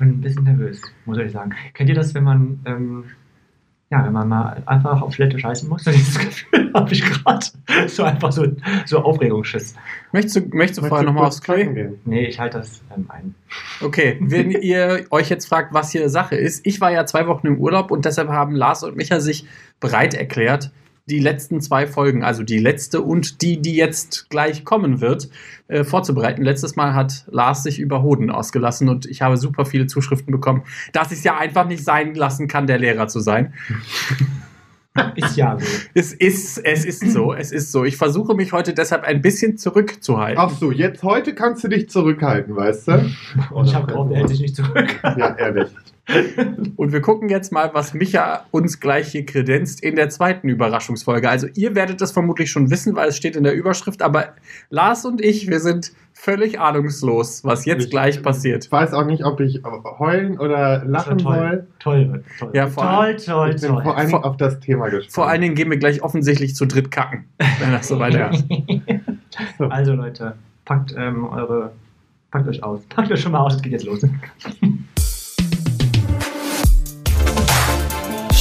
bin ein bisschen nervös, muss ich sagen. Kennt ihr das, wenn man, ähm, ja, wenn man mal einfach auf Toilette scheißen muss? So dieses Gefühl habe ich gerade. So einfach so, so Aufregungsschiss. Möchtest du, möchtest du vorher nochmal aufs Klo? gehen? Nee, ich halte das ähm, ein. Okay, wenn ihr euch jetzt fragt, was hier Sache ist, ich war ja zwei Wochen im Urlaub und deshalb haben Lars und Micha sich bereit erklärt, die letzten zwei Folgen, also die letzte und die, die jetzt gleich kommen wird, äh, vorzubereiten. Letztes Mal hat Lars sich über Hoden ausgelassen und ich habe super viele Zuschriften bekommen, dass ich es ja einfach nicht sein lassen kann, der Lehrer zu sein. Ist ja so. Es ist, es ist so, es ist so. Ich versuche mich heute deshalb ein bisschen zurückzuhalten. Ach so, jetzt heute kannst du dich zurückhalten, weißt du? Und ich habe gehofft, er hält sich nicht zurück. Ja, ehrlich. Und wir gucken jetzt mal, was Micha uns gleich hier kredenzt in der zweiten Überraschungsfolge. Also ihr werdet das vermutlich schon wissen, weil es steht in der Überschrift, aber Lars und ich, wir sind völlig ahnungslos, was jetzt Ich- gleich passiert. Ich weiß auch nicht, ob ich heulen oder lachen toll. soll. Toll, toll. Ja, vor toll, toll, Ich bin vor toll. allen Dingen auf das Thema gespannt. Vor allen Dingen gehen wir gleich offensichtlich zu dritt kacken, wenn das so weitergeht. Also Leute, packt ähm, eure, packt euch aus. Packt euch schon mal aus, es geht jetzt los.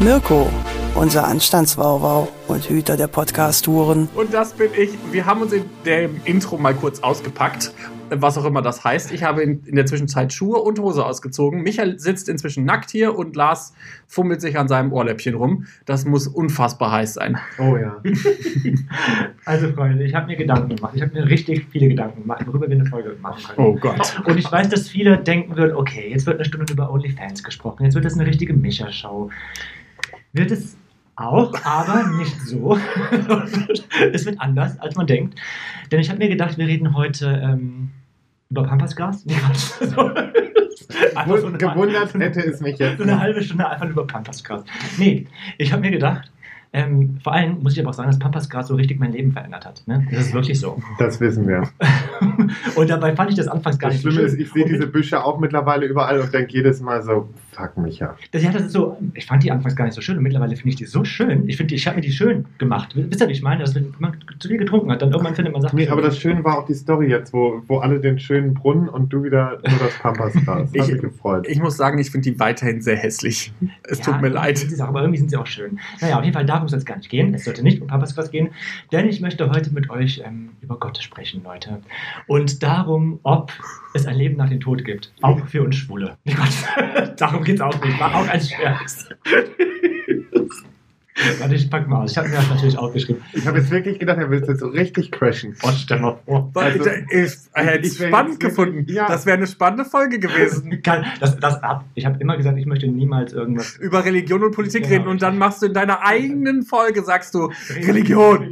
Mirko, unser Anstandswauwau und Hüter der Podcast-Touren. Und das bin ich. Wir haben uns in dem Intro mal kurz ausgepackt, was auch immer das heißt. Ich habe in, der Zwischenzeit Schuhe und Hose ausgezogen. Michael sitzt inzwischen nackt hier und Lars fummelt sich an seinem Ohrläppchen rum. Das muss unfassbar heiß sein. Oh ja. Also Freunde, ich habe mir Gedanken gemacht. Ich habe mir richtig viele Gedanken gemacht, worüber wir eine Folge machen können. Oh Gott. Und ich weiß, dass viele denken würden, okay, jetzt wird eine Stunde über OnlyFans gesprochen, jetzt wird das eine richtige Micha-Show. Wird es auch, aber nicht so. es wird anders, als man denkt. Denn ich habe mir gedacht, wir reden heute ähm, über Pampasgas. Nee. So. Gewundert hätte es mich jetzt. so eine halbe Stunde einfach über Pampasgras. Nee, ich habe mir gedacht, ähm, vor allem muss ich aber auch sagen, dass Pampasgras so richtig mein Leben verändert hat. Ne? Das ist wirklich so. Das wissen wir. Und dabei fand ich das anfangs gar Das nicht so Schlimme schön. ist, ich sehe diese Büsche auch mittlerweile überall und denke jedes Mal so, fuck mich ja. Das, ja, das ist so, ich fand die anfangs gar nicht so schön und mittlerweile finde ich die so schön. Ich finde, ich habe mir die schön gemacht. Wisst ihr, wie ich meine? Dass wenn man zu viel getrunken hat, dann irgendwann findet man Sachen. Nee, schön. aber das Schöne war auch die Story jetzt, wo, wo alle den schönen Brunnen und du wieder nur das Pampasgras. Ich- Hat mich gefreut. Ich muss sagen, ich finde die weiterhin sehr hässlich. Es Ja, tut mir leid. sind sie auch, aber irgendwie sind sie auch schön. Naja, auf jeden Fall, darum soll es gar nicht gehen. Es sollte nicht um Pampasgras gehen, denn ich möchte heute mit euch ähm, über Gott sprechen, Leute. Und darum, ob es ein Leben nach dem Tod gibt. Auch für uns Schwule. Darum geht es auch nicht. War auch ein Scherz. Warte, ich pack mal aus. Ich habe mir das natürlich aufgeschrieben. Ich habe jetzt wirklich gedacht, er will jetzt so richtig crashen. Oh, stell mal vor. Also, ich ich hätte es spannend gefunden. ja. Das wäre eine spannende Folge gewesen. Das, das. Ich habe immer gesagt, ich möchte niemals irgendwas. Über Religion und Politik Genau. reden und dann machst du in deiner eigenen Folge, sagst du, Religion.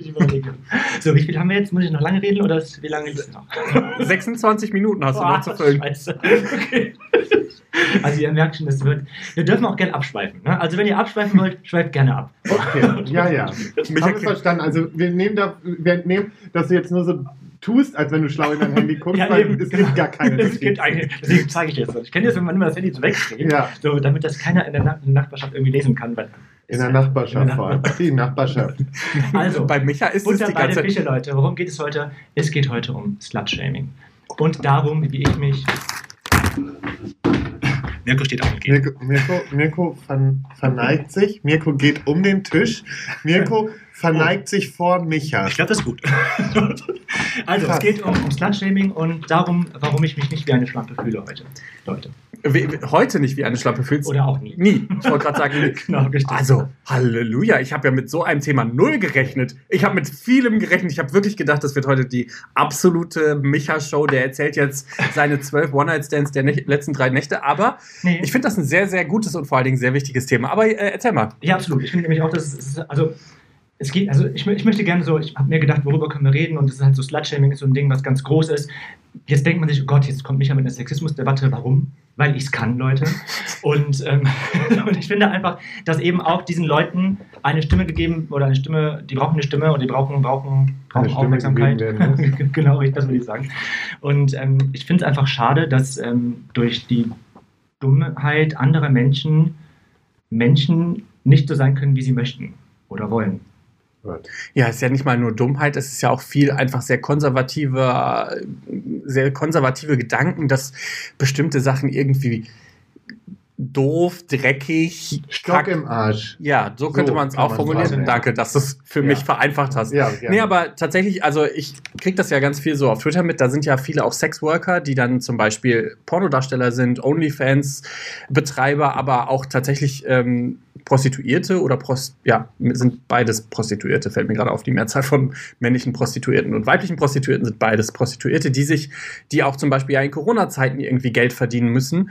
So, wie viel haben wir jetzt? Muss ich noch lange reden oder wie lange ist es noch? 26 Minuten hast du noch zu Boah, füllen. Scheiße. Okay. Also ihr merkt schon, das wird. Wir dürfen auch gerne abschweifen. Ne? Also wenn ihr abschweifen wollt, schweift gerne ab. Okay, ja, ja. Mich Ich habe es verstanden. Also wir nehmen, da, wir nehmen, dass du jetzt nur so tust, als wenn du schlau in dein Handy guckst, weil es gibt gar keine Es gibt eine, deswegen zeige ich dir das. Ich kenne das, wenn man immer das Handy so wegdreht, Ja. so, damit das keiner in der Na Nachbarschaft irgendwie lesen kann. Weil In der Nachbarschaft vor allem. Die Nachbarschaft. Also, Bei Micha ist es die bei ganze Fische, Leute. Worum geht es heute? Es geht heute um Slut-Shaming. Und darum, wie ich mich. Mirko steht auf und geht. Mirko, Mirko, Mirko ver, verneigt sich. Mirko geht um den Tisch. Mirko verneigt sich vor Micha. Ich glaube, das ist gut. also, Krass. es geht um, um Slut-Shaming und darum, warum ich mich nicht wie eine Schlampe fühle heute. Leute. Wie- wie- heute nicht wie eine Schlappe fühlst. Oder auch nie. Nie. Ich wollte gerade sagen. Genau, richtig. Also, Halleluja, ich habe ja mit so einem Thema null gerechnet. Ich habe mit vielem gerechnet. Ich habe wirklich gedacht, das wird heute die absolute Micha-Show. Der erzählt jetzt seine zwölf One-Night-Stands der Näch- letzten drei Nächte. Aber Nee. ich finde das ein sehr, sehr gutes und vor allen Dingen sehr wichtiges Thema. Aber äh, erzähl mal. Ja, absolut. Ich finde nämlich auch, dass es, ist- also es geht, also ich, ich möchte gerne so, ich habe mir gedacht, worüber können wir reden und es ist halt so, Slutshaming ist so ein Ding, was ganz groß ist. Jetzt denkt man sich, oh Gott, jetzt kommt Micha mit einer Sexismusdebatte. Warum? Weil ich es kann, Leute. Und, ähm, und ich finde einfach, dass eben auch diesen Leuten eine Stimme gegeben oder eine Stimme, die brauchen eine Stimme und die brauchen, brauchen, brauchen Aufmerksamkeit. werden genau, das würde ich sagen. Und ähm, ich finde es einfach schade, dass ähm, durch die Dummheit anderer Menschen Menschen nicht so sein können, wie sie möchten oder wollen. Ja, es ist ja nicht mal nur Dummheit, es ist ja auch viel einfach sehr konservative, sehr konservative Gedanken, dass bestimmte Sachen irgendwie doof, dreckig, Stock im Arsch. Ja, so könnte So man es auch formulieren. sagen. Danke, dass du es für Ja. mich vereinfacht hast. Ja, gerne. Nee, aber tatsächlich, also ich krieg das ja ganz viel so auf Twitter mit. Da sind ja viele auch Sexworker, die dann zum Beispiel Pornodarsteller sind, Onlyfans-Betreiber, aber auch tatsächlich ähm, Prostituierte oder Prost ja, sind beides Prostituierte, fällt mir gerade auf. Die Mehrzahl von männlichen Prostituierten und weiblichen Prostituierten sind beides Prostituierte, die sich, die auch zum Beispiel ja in Corona-Zeiten irgendwie Geld verdienen müssen.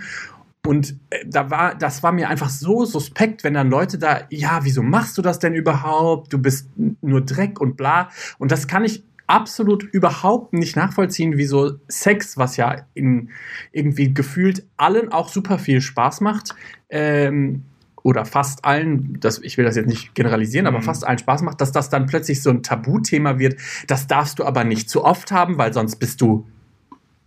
Und äh, da war, das war mir einfach so suspekt, wenn dann Leute da, ja, wieso machst du das denn überhaupt? Du bist nur Dreck und bla. Und das kann ich absolut überhaupt nicht nachvollziehen, wieso Sex, was ja in irgendwie gefühlt allen auch super viel Spaß macht, ähm, oder fast allen, das, ich will das jetzt nicht generalisieren, aber Mhm. fast allen Spaß macht, dass das dann plötzlich so ein Tabuthema wird. Das darfst du aber nicht zu oft haben, weil sonst bist du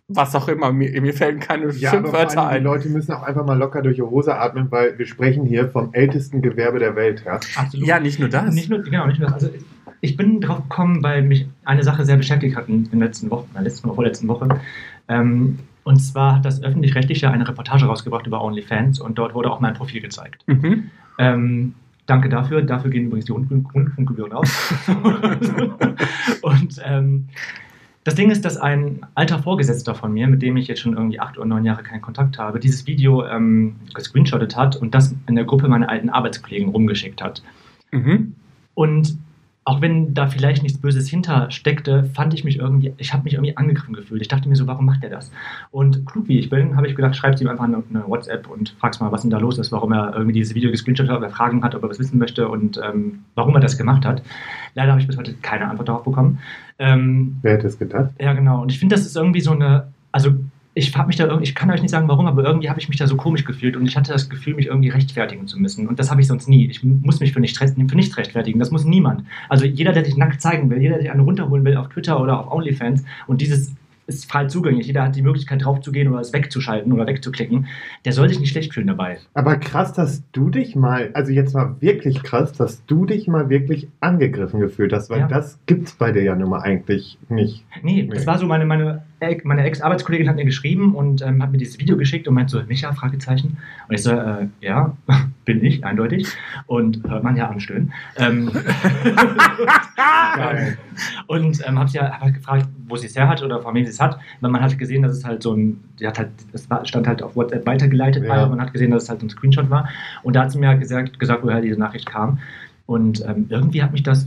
was auch immer. Mir, mir fällen keine Ja, Schimpfwörter allem, die ein. Leute müssen auch einfach mal locker durch die Hose atmen, weil wir sprechen hier vom ältesten Gewerbe der Welt. Ja? Absolut. Ja, nicht nur das. Nicht nur, genau, nicht nur das. Also ich bin drauf gekommen, weil mich eine Sache sehr beschäftigt hat in den letzten Wochen, in der letzten oder vorletzten Woche. Ähm, und zwar hat das Öffentlich-Rechtliche eine Reportage rausgebracht über OnlyFans und dort wurde auch mein Profil gezeigt. Mhm. Ähm, danke dafür. Dafür gehen übrigens die Rundfunk Rundfunkgebühren aus. und ähm, das Ding ist, dass ein alter Vorgesetzter von mir, mit dem ich jetzt schon irgendwie acht oder neun Jahre keinen Kontakt habe, dieses Video ähm, gescreenshottet hat und das in der Gruppe meiner alten Arbeitskollegen rumgeschickt hat. Mhm. Und auch wenn da vielleicht nichts Böses hinter steckte, fand ich mich irgendwie, ich habe mich irgendwie angegriffen gefühlt. Ich dachte mir so, warum macht er das? Und klug wie ich bin, habe ich gedacht, schreibst ihm einfach eine, eine WhatsApp und fragst mal, was denn da los ist, warum er irgendwie dieses Video gescreenshot hat, ob er Fragen hat, ob er was wissen möchte und ähm, warum er das gemacht hat. Leider habe ich bis heute keine Antwort darauf bekommen. Ähm, Wer hätte es gedacht? ja, genau. Und ich finde, das ist irgendwie so eine. Also, ich habe mich da irgendwie, ich kann euch nicht sagen, warum, aber irgendwie habe ich mich da so komisch gefühlt und ich hatte das Gefühl, mich irgendwie rechtfertigen zu müssen. Und das habe ich sonst nie. Ich muss mich für nichts, rechtfertigen. Das muss niemand. Also, jeder, der sich nackt zeigen will, jeder, der sich einen runterholen will auf Twitter oder auf OnlyFans und dieses ist frei zugänglich. Jeder hat die Möglichkeit drauf zu gehen oder es wegzuschalten oder wegzuklicken. Der soll sich nicht schlecht fühlen dabei. Aber krass, dass du dich mal, also jetzt mal wirklich krass, dass du dich mal wirklich angegriffen gefühlt hast, weil Ja. das gibt's bei dir ja nun mal eigentlich nicht. Nee, Nee. das war so, meine, meine, meine Ex-Arbeitskollegin hat mir geschrieben und ähm, hat mir dieses Video geschickt und meint so, Micha, Fragezeichen. Und ich so, äh, ja, bin ich, eindeutig. Und hört man ja anstöhnen. Ähm, Geil. und ähm, habe sie ja hab halt gefragt, wo sie es her hat oder von wem sie es hat. Weil man hat gesehen, dass es halt so ein, die hat halt, es stand halt auf WhatsApp weitergeleitet Ja. und man hat gesehen, dass es halt so ein Screenshot war. Und da hat sie mir gesagt, gesagt woher diese Nachricht kam. Und ähm, irgendwie hat mich das,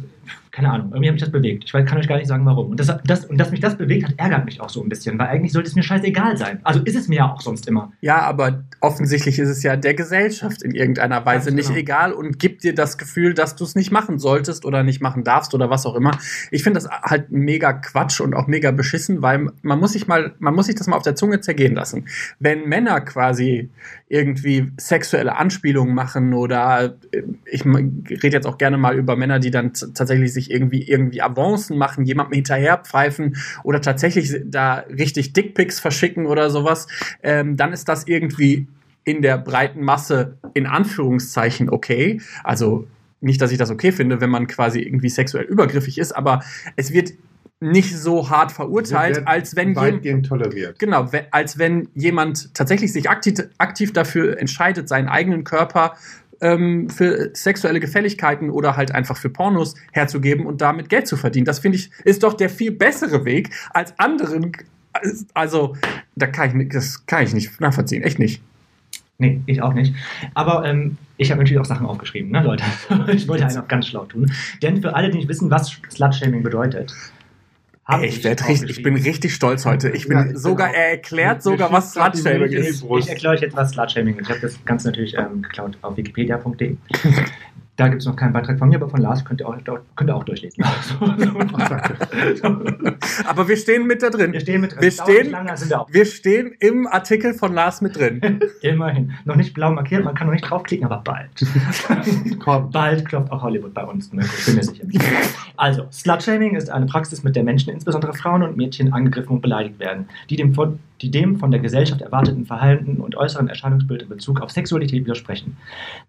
keine Ahnung, irgendwie hat mich das bewegt. Ich weiß- kann euch gar nicht sagen, warum. Und, das, das, und dass mich das bewegt hat, ärgert mich auch so ein bisschen, weil eigentlich sollte es mir scheißegal sein. Also ist es mir ja auch sonst immer. Ja, aber offensichtlich ist es ja der Gesellschaft in irgendeiner Weise nicht genau. egal und gibt dir das Gefühl, dass du es nicht machen solltest oder nicht machen darfst oder was auch immer. Ich finde das halt mega Quatsch und auch mega beschissen, weil man muss sich mal, man muss sich das mal auf der Zunge zergehen lassen. Wenn Männer quasi irgendwie sexuelle Anspielungen machen oder ich rede jetzt auch gerne mal über Männer, die dann tatsächlich sich irgendwie irgendwie Avancen machen, jemandem hinterherpfeifen oder tatsächlich da richtig Dickpics verschicken oder sowas, ähm, dann ist das irgendwie in der breiten Masse in Anführungszeichen okay. Also nicht, dass ich das okay finde, wenn man quasi irgendwie sexuell übergriffig ist, aber es wird nicht so hart verurteilt, als wenn jemand weitgehend toleriert. Genau, als wenn jemand tatsächlich sich aktiv, aktiv dafür entscheidet, seinen eigenen Körper ähm, für sexuelle Gefälligkeiten oder halt einfach für Pornos herzugeben und damit Geld zu verdienen. Das finde ich, ist doch der viel bessere Weg als anderen. Also, da kann ich, das kann ich nicht nachvollziehen, echt nicht. Nee, ich auch nicht. Aber ähm, ich habe natürlich auch Sachen aufgeschrieben, ne, Leute? ich wollte einen auch ganz schlau tun. Denn für alle, die nicht wissen, was Slutshaming bedeutet, Ey, ich, werd richtig, ich bin richtig stolz heute. Ich bin Ja, sogar, auch. er erklärt sogar, was Slutshaming ist. Ich erkläre euch jetzt, was Slutshaming ist. Ich habe das Ganze natürlich ähm, geklaut auf wikipedia.de. Da gibt es noch keinen Beitrag von mir, aber von Lars könnt ihr auch, könnt ihr auch durchlesen. Aber wir stehen mit da drin. wir stehen mit drin. Wir stehen- lange, wir stehen im Artikel von Lars mit drin. immerhin. Noch nicht blau markiert, man kann noch nicht draufklicken, aber bald. Bald klopft auch Hollywood bei uns. Ne? Ich bin mir sicher. Also, Slutshaming ist eine Praxis, mit der Menschen, insbesondere Frauen und Mädchen, angegriffen und beleidigt werden, die dem von, die dem von der Gesellschaft erwarteten Verhalten und äußeren Erscheinungsbild in Bezug auf Sexualität widersprechen.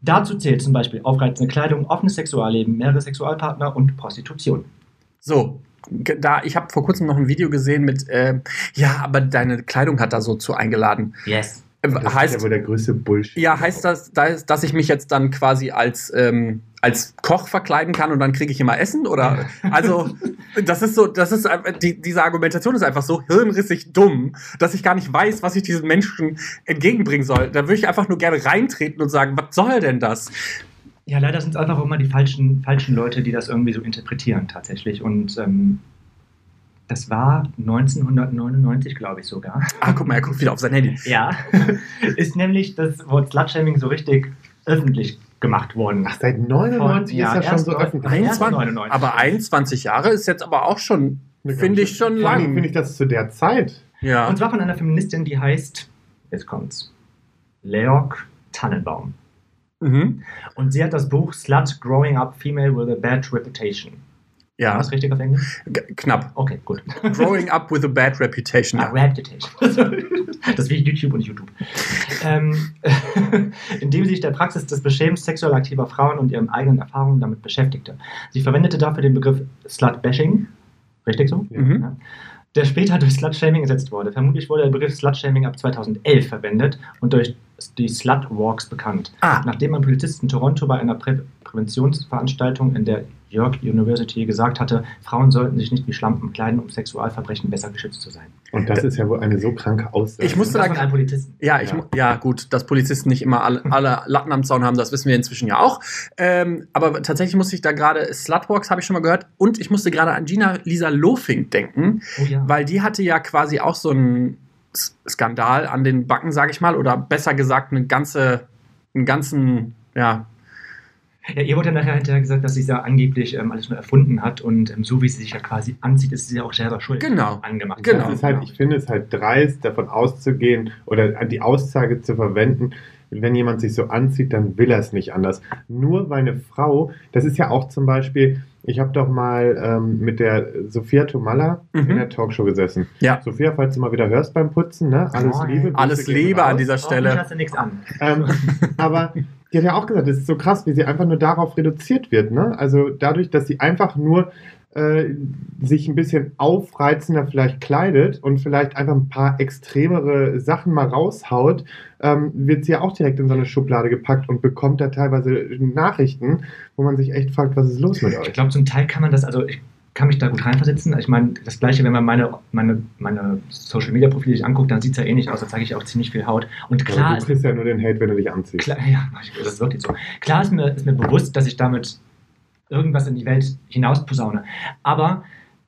Dazu zählt zum Beispiel aufreizende Kleidung, offenes Sexualleben, mehrere Sexualpartner und Prostitution. So, da, ich habe vor kurzem noch ein Video gesehen mit, äh, ja, aber deine Kleidung hat da so zu eingeladen. Yes. Äh, Das heißt, ist ja wohl der größte Bullshit. ja, heißt das, dass, ich mich jetzt dann quasi als, ähm, als Koch verkleiden kann und dann kriege ich immer Essen? Oder also das ist so, das ist einfach- die, diese Argumentation ist einfach so hirnrissig dumm, dass ich gar nicht weiß, was ich diesen Menschen entgegenbringen soll. Da würde ich einfach nur gerne reintreten und sagen, was soll denn das? Ja, leider sind es einfach immer die falschen, falschen Leute, die das irgendwie so interpretieren tatsächlich. Und ähm, das war 1999, glaube ich sogar. Ah, guck mal, er guckt wieder auf sein Handy. Ja, ist nämlich das Wort Slutshaming so richtig öffentlich gemacht worden. Ach, seit 99 Ja, ist das schon erst so öffentlich. Nein, 21, 99. aber 21 Jahre ist jetzt aber auch schon, finde ich schon lang. Finde ich das zu der Zeit. Ja. Und zwar von einer Feministin, die heißt, jetzt kommt's, Leorg Tannenbaum. Mhm. Und sie hat das Buch Slut Growing Up Female with a Bad Reputation. War Ja, das richtig auf Englisch? g- knapp. Okay, gut. Growing up with a bad reputation. Ah, Ja. Reputation. Das ist wie YouTube und YouTube. Ähm, indem sie sich der Praxis des Beschämens sexuell aktiver Frauen und ihren eigenen Erfahrungen damit beschäftigte. Sie verwendete dafür den Begriff Slut-Bashing. Richtig so? Mhm. Ja. Der später durch Slut-Shaming ersetzt wurde. Vermutlich wurde der Begriff Slut-Shaming ab 2011 verwendet und durch die Slut-Walks bekannt. Ah, Nachdem ein Polizist in Toronto bei einer Prä Präventionsveranstaltung in der York University gesagt hatte, Frauen sollten sich nicht wie Schlampen kleiden, um Sexualverbrechen besser geschützt zu sein. Und das ist ja wohl eine so kranke Aussage. Ich musste da- von einem Polizisten. Ja, ich, Ja. ja, gut, dass Polizisten nicht immer alle, alle Latten am Zaun haben, das wissen wir inzwischen ja auch. Ähm, aber tatsächlich musste ich da gerade, Slutwalks habe ich schon mal gehört, und ich musste gerade an Gina Lisa Lofink denken, Oh ja. weil die hatte ja quasi auch so einen Skandal an den Backen, sage ich mal, oder besser gesagt, eine ganze, einen ganzen, ja, ja, ihr wurde ja nachher hinterher gesagt, dass sie es ja angeblich ähm, alles nur erfunden hat und ähm, so wie sie sich ja quasi anzieht, ist sie ja auch selber schuld. Genau. Angemacht. Genau. Das ist halt, ich finde es halt dreist, davon auszugehen oder die Aussage zu verwenden, wenn jemand sich so anzieht, dann will er es nicht anders. Nur weil eine Frau, das ist ja auch zum Beispiel, ich habe doch mal ähm, mit der Sophia Tomalla Mhm. in der Talkshow gesessen. Ja. Sophia, falls du mal wieder hörst beim Putzen, ne? Alles. Liebe. Alles Liebe an dieser Hoffentlich Stelle. hast du nichts an. Ähm, aber die hat ja auch gesagt, es ist so krass, wie sie einfach nur darauf reduziert wird. Ne? Also dadurch, dass sie einfach nur äh, sich ein bisschen aufreizender vielleicht kleidet und vielleicht einfach ein paar extremere Sachen mal raushaut, ähm, wird sie ja auch direkt in so eine Schublade gepackt und bekommt da teilweise Nachrichten, wo man sich echt fragt, was ist los mit Ich euch? glaube, zum Teil kann man das, also ich kann mich da gut reinversetzen. Ich meine, das Gleiche, wenn man meine, meine, meine Social-Media-Profile sich anguckt, dann sieht es ja ähnlich aus. Da zeige ich auch ziemlich viel Haut. Und klar Aber ist du kriegst ja nur den Hate, wenn du dich anziehst. Klar, ja, das ist wirklich so. Klar ist mir, ist mir bewusst, dass ich damit irgendwas in die Welt hinaus posaune. Aber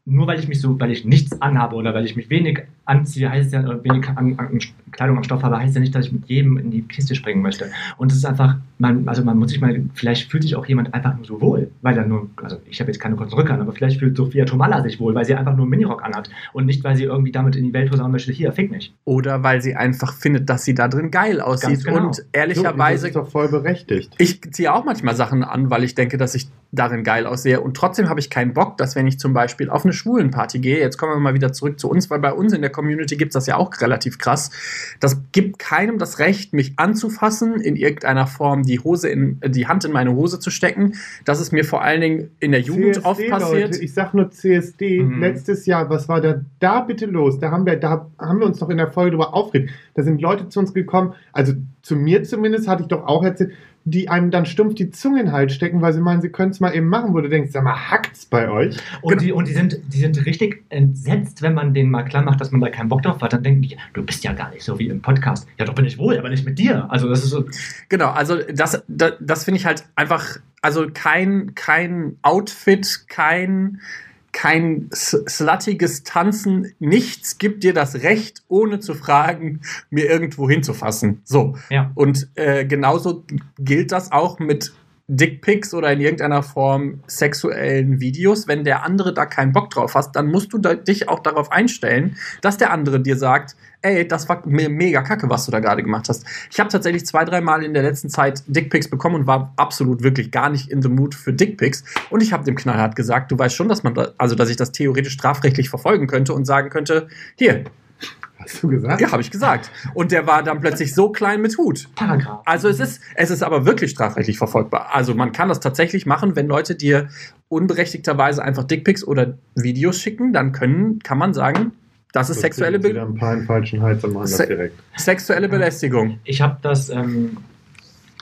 nur weil ich mich so, weil ich nichts anhabe oder weil ich mich wenig anziehe, heißt es ja, wenig an, an Kleidung am Stoff habe, heißt ja nicht, dass ich mit jedem in die Kiste springen möchte. Und es ist einfach, man, also man muss sich mal, vielleicht fühlt sich auch jemand einfach nur so wohl, weil er nur, also ich habe jetzt keine kurzen Rücken aber vielleicht fühlt Sophia Tomalla sich wohl, weil sie einfach nur einen Minirock anhat und nicht, weil sie irgendwie damit in die Welt posaunen möchte, hier, fick mich. Oder weil sie einfach findet, dass sie da drin geil aussieht. genau. Und So, ehrlicherweise das ist doch voll berechtigt. ich ziehe auch manchmal Sachen an, weil ich denke, dass ich darin geil aussehe. Und trotzdem habe ich keinen Bock, dass wenn ich zum Beispiel auf eine Schwulenparty gehe, jetzt kommen wir mal wieder zurück zu uns, weil bei uns in der Community gibt es das ja auch relativ krass. Das gibt keinem das Recht, mich anzufassen, in irgendeiner Form die Hose in, die Hand in meine Hose zu stecken. Das ist mir vor allen Dingen in der Jugend CSD, oft passiert. Leute, ich sag nur CSD, Mhm. letztes Jahr, was war da, da bitte los? Da haben wir, da haben wir uns doch in der Folge drüber aufgeregt. Da sind Leute zu uns gekommen, also zu mir zumindest, hatte ich doch auch erzählt, die einem dann stumpf die Zunge in den Hals stecken, weil sie meinen, sie können es mal eben machen, wo du denkst, sag mal, hackt's bei euch? Und, Genau. die, und die, sind, die sind richtig entsetzt, wenn man denen mal klar macht, dass man da keinen Bock drauf hat. Dann denken die, du bist ja gar nicht so wie im Podcast. Ja, doch bin ich wohl, aber nicht mit dir. Also das ist so. Genau, also das, das, das finde ich halt einfach, also kein, kein Outfit, kein, kein s- sluttiges Tanzen, nichts gibt dir das Recht, ohne zu fragen, mir irgendwo hinzufassen. So. Ja. Und äh, genauso gilt das auch mit Dickpics oder in irgendeiner Form sexuellen Videos. Wenn der andere da keinen Bock drauf hast, dann musst du da, dich auch darauf einstellen, dass der andere dir sagt, ey, das war me mega kacke, was du da gerade gemacht hast. Ich habe tatsächlich zwei, drei Mal in der letzten Zeit Dickpics bekommen und war absolut wirklich gar nicht in the mood für Dickpics. Und ich habe dem knallhart gesagt, du weißt schon, dass man, da, also dass ich das theoretisch strafrechtlich verfolgen könnte und sagen könnte, hier, Hast du gesagt? ja, habe ich gesagt. Und der war dann plötzlich so klein mit Hut. Paragraph. Also es ist, es ist aber wirklich strafrechtlich verfolgbar. Also man kann das tatsächlich machen, wenn Leute dir unberechtigterweise einfach Dickpics oder Videos schicken, dann können, kann man sagen, das ist sexuelle, wieder Be ein paar in falschen Hals und machen das Se- direkt. sexuelle Belästigung. Ich habe das ähm,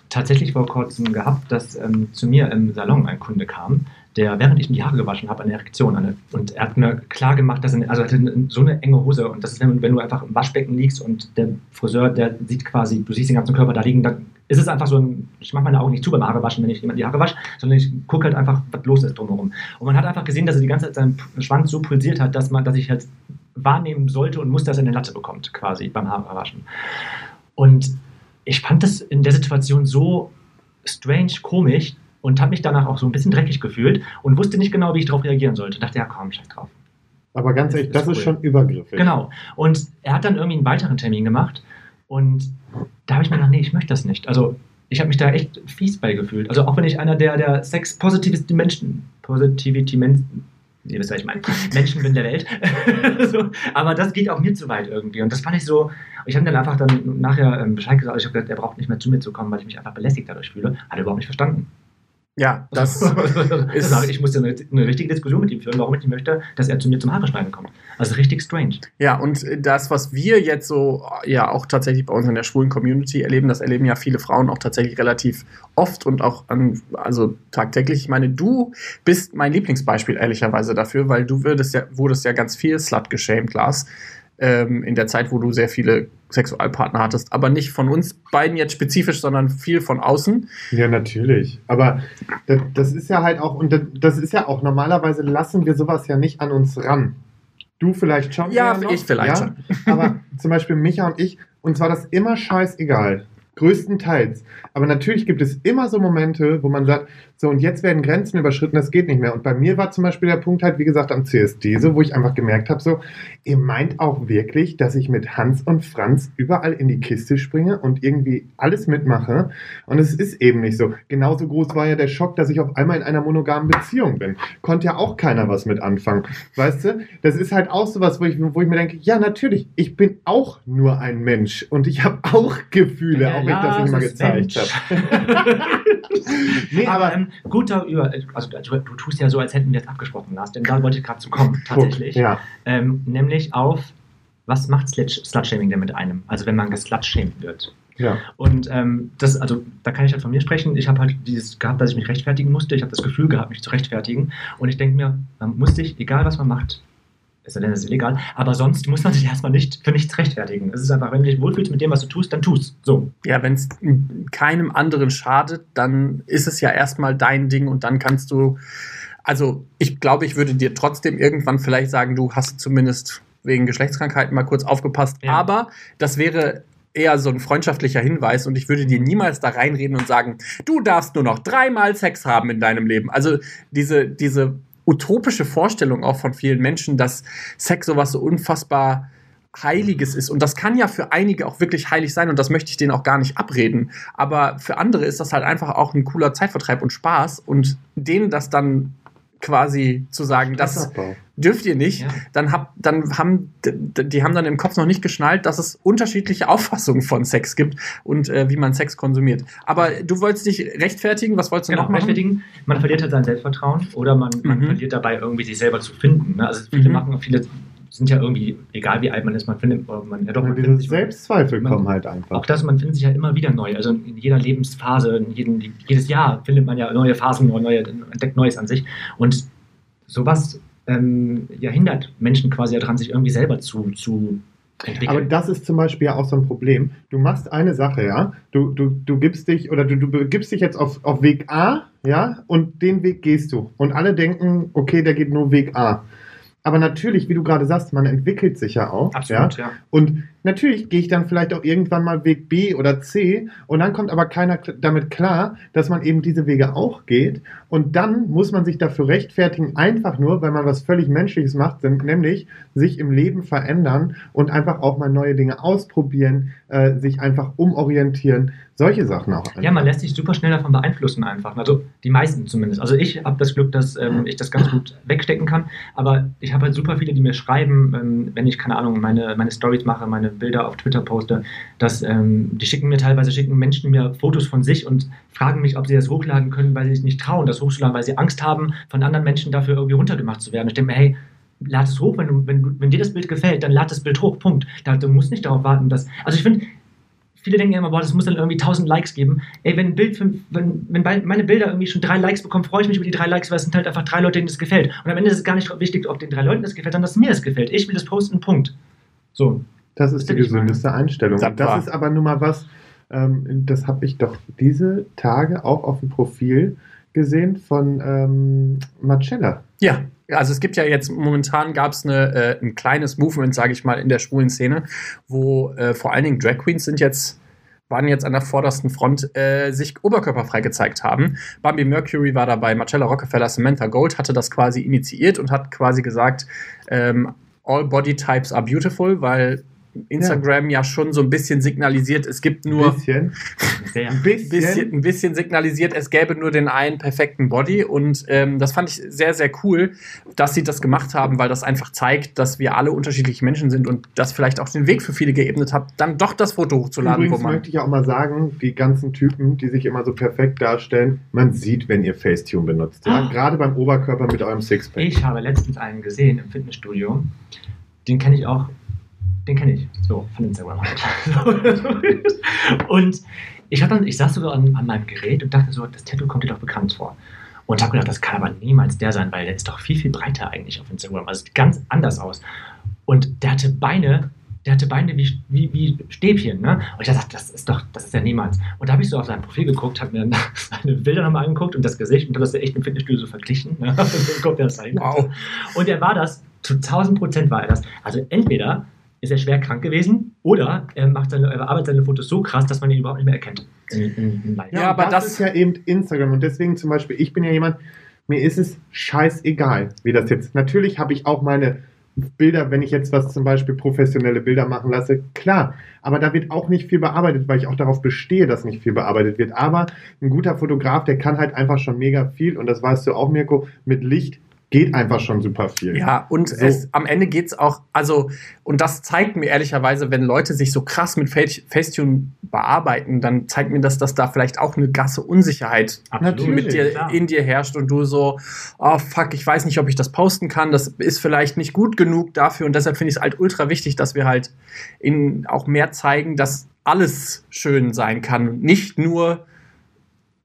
tatsächlich vor kurzem gehabt, dass ähm, zu mir im Salon ein Kunde kam, der, während ich ihm die Haare gewaschen habe, eine Erektion hatte. Und er hat mir klar gemacht, dass er, also hatte so eine enge Hose und das ist, wenn, du einfach im Waschbecken liegst und der Friseur, der sieht quasi, du siehst den ganzen Körper da liegen, dann ist es einfach so ein, ich mache meine Augen nicht zu beim Haarewaschen, wenn ich jemand die Haare wasche, sondern ich gucke halt einfach, was los ist drumherum. Und man hat einfach gesehen, dass er die ganze Zeit seinen Schwanz so pulsiert hat, dass man, dass ich halt wahrnehmen sollte und musste, dass er eine Latte bekommt, quasi beim Haarewaschen. Und ich fand das in der Situation so strange, komisch und habe mich danach auch so ein bisschen dreckig gefühlt und wusste nicht genau, wie ich darauf reagieren sollte. dachte, ja komm, scheiß drauf. Aber ganz Das ehrlich, ist das ist cool. schon übergriffig. Genau. Und er hat dann irgendwie einen weiteren Termin gemacht und da habe ich mir gedacht, nee, ich möchte das nicht. Also ich habe mich da echt fies bei gefühlt. Also auch wenn ich einer der, der Sex Positivity Menschen, Positivity Menschen, ihr wisst, was ich meine, Menschen bin der Welt. so, aber das geht auch mir zu weit irgendwie. Und das fand ich so, ich habe dann einfach dann nachher ähm, Bescheid gesagt, ich habe gesagt, er braucht nicht mehr zu mir zu kommen, weil ich mich einfach belästigt dadurch fühle. Hat er überhaupt nicht verstanden. Ja, das ist, ich musste eine, eine richtige Diskussion mit ihm führen, warum ich nicht möchte, dass er zu mir zum Haare schneiden kommt. Also richtig strange. Ja, und das, was wir jetzt so ja auch tatsächlich bei uns in der schwulen Community erleben, das erleben ja viele Frauen auch tatsächlich relativ oft und auch an, also tagtäglich. Ich meine, du bist mein Lieblingsbeispiel ehrlicherweise dafür, weil du würdest ja, wurdest ja ganz viel slut geshamed, Lars, ähm, in der Zeit, wo du sehr viele Sexualpartner hattest. Aber nicht von uns beiden jetzt spezifisch, sondern viel von außen. Ja, natürlich. Aber das, das ist ja halt auch, und das, das ist ja auch, normalerweise lassen wir sowas ja nicht an uns ran. Du vielleicht schon. Ja, noch, ich vielleicht ja? Aber zum Beispiel Micha und ich, uns war das immer scheißegal. Größtenteils. Aber natürlich gibt es immer so Momente, wo man sagt, so und jetzt werden Grenzen überschritten, das geht nicht mehr. Und bei mir war zum Beispiel der Punkt halt, wie gesagt, am CSD, so, wo ich einfach gemerkt habe, so, ihr meint auch wirklich, dass ich mit Hans und Franz überall in die Kiste springe und irgendwie alles mitmache. Und es ist eben nicht so. Genauso groß war ja der Schock, dass ich auf einmal in einer monogamen Beziehung bin. Konnte ja auch keiner was mit anfangen. Weißt du? Das ist halt auch sowas, wo ich, wo ich mir denke, ja, natürlich, ich bin auch nur ein Mensch und ich habe auch Gefühle, auch wenn ich das nicht mal gezeigt habe. nee, aber ähm, guter Über. Also, du, du tust ja so, als hätten wir es abgesprochen, Lars, denn da wollte ich gerade zu kommen, tatsächlich. Ja. Ähm, nämlich auf, was macht Slut- Slut-Shaming denn mit einem? Also, wenn man geslut-shamed wird. Ja. Und ähm, das, also da kann ich halt von mir sprechen. Ich habe halt dieses gehabt, dass ich mich rechtfertigen musste. Ich habe das Gefühl gehabt, mich zu rechtfertigen. Und ich denke mir, man muss sich, egal was man macht, ist denn das ist illegal, aber sonst muss man sich erstmal nicht für nichts rechtfertigen. Es ist einfach, wenn du dich wohlfühlst mit dem, was du tust, dann tust. So. Ja, wenn es keinem anderen schadet, dann ist es ja erstmal dein Ding und dann kannst du. Also, ich glaube, ich würde dir trotzdem irgendwann vielleicht sagen, du hast zumindest wegen Geschlechtskrankheiten mal kurz aufgepasst. Ja. Aber das wäre eher so ein freundschaftlicher Hinweis und ich würde dir niemals da reinreden und sagen, du darfst nur noch dreimal Sex haben in deinem Leben. Also diese, diese utopische Vorstellung auch von vielen Menschen, dass Sex sowas so unfassbar Heiliges ist. Und das kann ja für einige auch wirklich heilig sein und das möchte ich denen auch gar nicht abreden. Aber für andere ist das halt einfach auch ein cooler Zeitvertreib und Spaß und denen das dann quasi zu sagen, das dürft ihr nicht, Ja. dann, hab, dann haben die haben dann im Kopf noch nicht geschnallt, dass es unterschiedliche Auffassungen von Sex gibt und äh, wie man Sex konsumiert. Aber du wolltest dich rechtfertigen, was wolltest du Genau, noch machen? rechtfertigen. Man verliert halt sein Selbstvertrauen oder man, man Mhm. verliert dabei irgendwie sich selber zu finden. Ne? Also viele Mhm. machen, viele sind ja irgendwie, egal wie alt man ist, man findet, oder man, ja doch, man Diese findet sich, Selbstzweifel man- kommen halt einfach. auch das, man findet sich ja immer wieder neu. Also in jeder Lebensphase, in jedem, jedes Jahr findet man ja neue Phasen, neue, entdeckt Neues an sich. Und sowas ähm, ja, hindert Menschen quasi daran, sich irgendwie selber zu, zu entwickeln. Aber das ist zum Beispiel ja auch so ein Problem. Du machst eine Sache, ja. Du, du, du gibst dich oder du, du begibst dich jetzt auf, auf Weg A, ja, und den Weg gehst du. Und alle denken, okay, der geht nur Weg A. Aber natürlich, wie du gerade sagst, man entwickelt sich ja auch. Absolut, ja. ja. Und natürlich gehe ich dann vielleicht auch irgendwann mal Weg B oder C und dann kommt aber keiner damit klar, dass man eben diese Wege auch geht und dann muss man sich dafür rechtfertigen, einfach nur, weil man was völlig Menschliches macht, nämlich sich im Leben verändern und einfach auch mal neue Dinge ausprobieren, äh, sich einfach umorientieren, solche Sachen auch. Ja, man lässt sich super schnell davon beeinflussen einfach. Also die meisten zumindest. Also ich habe das Glück, dass ähm, ich das ganz gut wegstecken kann. Aber ich habe halt super viele, die mir schreiben, ähm, wenn ich, keine Ahnung, meine, meine Stories mache, meine Bilder auf Twitter poste, dass ähm, die schicken mir teilweise, schicken Menschen mir Fotos von sich und fragen mich, ob sie das hochladen können, weil sie sich nicht trauen, das hochzuladen, weil sie Angst haben, von anderen Menschen dafür irgendwie runtergemacht zu werden. Ich denke mir, hey, lad es hoch, wenn, du, wenn, du, wenn dir das Bild gefällt, dann lad das Bild hoch, Punkt. Da, du musst nicht darauf warten, dass... Also ich finde, viele denken ja immer, boah, das muss dann irgendwie 1000 Likes geben. Ey, wenn ein Bild, für, wenn, wenn meine Bilder irgendwie schon drei Likes bekommen, freue ich mich über die drei Likes, weil es sind halt einfach drei Leute, denen das gefällt. Und am Ende ist es gar nicht wichtig, ob den drei Leuten das gefällt, sondern dass mir das gefällt. Ich will das posten, Punkt. So. Das ist die Das ist gesündeste Einstellung. Das Und das ist aber nun mal was, ähm, das habe ich doch diese Tage auch auf dem Profil gesehen von ähm, Marcella. Ja, also es gibt ja jetzt momentan gab es äh, ein kleines Movement, sage ich mal, in der schwulen Szene, wo äh, vor allen Dingen Drag Queens sind jetzt waren jetzt an der vordersten Front, äh, sich oberkörperfrei gezeigt haben. Bambi Mercury war dabei, Marcella Rockefeller, Samantha Gold hatte das quasi initiiert und hat quasi gesagt, ähm, all body types are beautiful, weil Instagram ja. schon so ein bisschen signalisiert, es gibt nur bisschen, Sehr. ein bisschen, bisschen, ein bisschen signalisiert, es gäbe nur den einen perfekten Body. Und ähm, das fand ich sehr, sehr cool, dass sie das gemacht haben, weil das einfach zeigt, dass wir alle unterschiedliche Menschen sind und das vielleicht auch den Weg für viele geebnet hat, dann doch das Foto hochzuladen, Übrigens wo man. möchte ich auch mal sagen, die ganzen Typen, die sich immer so perfekt darstellen, man sieht, wenn ihr Facetune benutzt. Ja? Ah. Gerade beim Oberkörper mit eurem Sixpack. Ich habe letztens einen gesehen im Fitnessstudio. Den kenne ich auch. Den kenne ich. So, von Instagram halt. und ich, dann, ich saß so an, an meinem Gerät und dachte so, das Tattoo kommt dir doch bekannt vor. Und habe gedacht, das kann aber niemals der sein, weil der ist doch viel, viel breiter eigentlich auf Instagram. Also sieht ganz anders aus. Und der hatte Beine, der hatte Beine wie, wie, wie Stäbchen. Ne? Und ich dachte, das ist doch, das ist ja niemals. Und da habe ich so auf sein Profil geguckt, habe mir seine Bilder nochmal angeguckt und das Gesicht und habe das echt im Fitnessstudio so verglichen. Ne? Und. Wow. Und er war das, zu 1000 Prozent war er das. Also entweder ist er schwer krank gewesen oder er, macht seine, er bearbeitet seine Fotos so krass, dass man ihn überhaupt nicht mehr erkennt. In Live. Ja, aber das, das- ist ja eben Instagram. Und deswegen zum Beispiel, ich bin ja jemand, mir ist es scheißegal, wie das jetzt. Natürlich habe ich auch meine Bilder, wenn ich jetzt was zum Beispiel professionelle Bilder machen lasse, klar. Aber da wird auch nicht viel bearbeitet, weil ich auch darauf bestehe, dass nicht viel bearbeitet wird. Aber ein guter Fotograf, der kann halt einfach schon mega viel. Und das weißt du auch, Mirko, mit Licht geht einfach schon super viel. Ja, und So. es, am Ende geht's auch, also, und das zeigt mir ehrlicherweise, wenn Leute sich so krass mit Face- Facetune bearbeiten, dann zeigt mir das, dass da vielleicht auch eine gasse Unsicherheit Natürlich. mit dir klar. in dir herrscht und du so, oh fuck, ich weiß nicht, ob ich das posten kann, das ist vielleicht nicht gut genug dafür und deshalb finde ich es halt ultra wichtig, dass wir halt in auch mehr zeigen, dass alles schön sein kann und nicht nur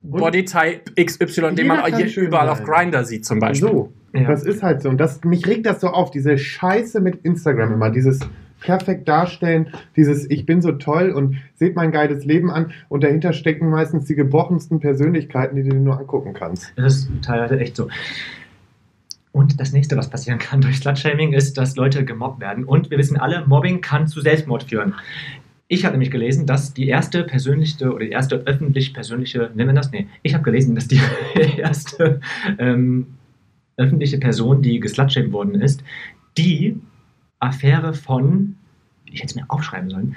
Bodytype XY, den man überall sein. auf Grinder sieht zum Beispiel. So, Ja. das ist halt so. Und das, mich regt das so auf, diese Scheiße mit Instagram immer, dieses perfekt darstellen, dieses ich bin so toll und seht mein geiles Leben an und dahinter stecken meistens die gebrochensten Persönlichkeiten, die du dir nur angucken kannst. Das ist teilweise echt so. Und das nächste, was passieren kann durch Slutshaming, ist, dass Leute gemobbt werden. Und wir wissen alle, Mobbing kann zu Selbstmord führen. Ich habe nämlich gelesen, dass die erste persönliche oder die erste öffentlich persönliche, nennen wir das? Nee, ich habe gelesen, dass die erste ähm, öffentliche Person, die geslutshamed worden ist, die Affäre von, ich hätte es mir aufschreiben sollen,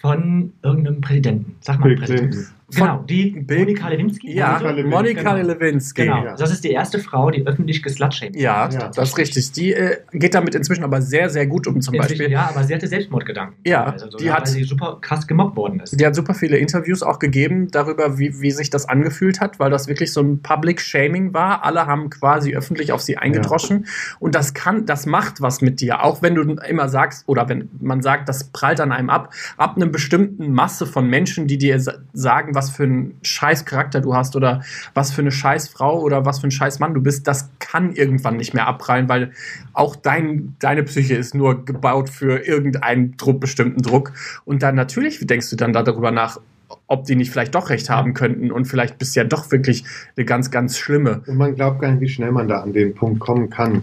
von irgendeinem Präsidenten. Sag mal, Bill Präsident. Genau, die Bill- Monika Lewinsky. Ja, Monika Lewinsky. Monika Genau. Lewinsky. Genau, Ja. das ist die erste Frau, die öffentlich geslutshamed Ja, Ja. das ist richtig. Die äh, geht damit inzwischen aber sehr, sehr gut um zum Inzwischen, Beispiel. Ja, aber sie hatte Selbstmordgedanken. Ja, also, die weil hat- sie super krass gemobbt worden ist. Die hat super viele Interviews auch gegeben darüber, wie, wie sich das angefühlt hat, weil das wirklich so ein Public Shaming war. Alle haben quasi öffentlich auf sie eingedroschen. Und das kann, das macht was mit dir. Auch wenn du immer sagst, oder wenn man sagt, das prallt an einem ab, ab einem bestimmten Masse von Menschen, die dir sa- sagen, was für einen scheiß Charakter du hast oder was für eine scheiß Frau oder was für ein scheiß Mann du bist, das kann irgendwann nicht mehr abprallen, weil auch dein, deine Psyche ist nur gebaut für irgendeinen Druck, bestimmten Druck. Und dann natürlich denkst du dann darüber nach, ob die nicht vielleicht doch recht haben könnten und vielleicht bist du ja doch wirklich eine ganz, ganz schlimme. Und man glaubt gar nicht, wie schnell man da an den Punkt kommen kann.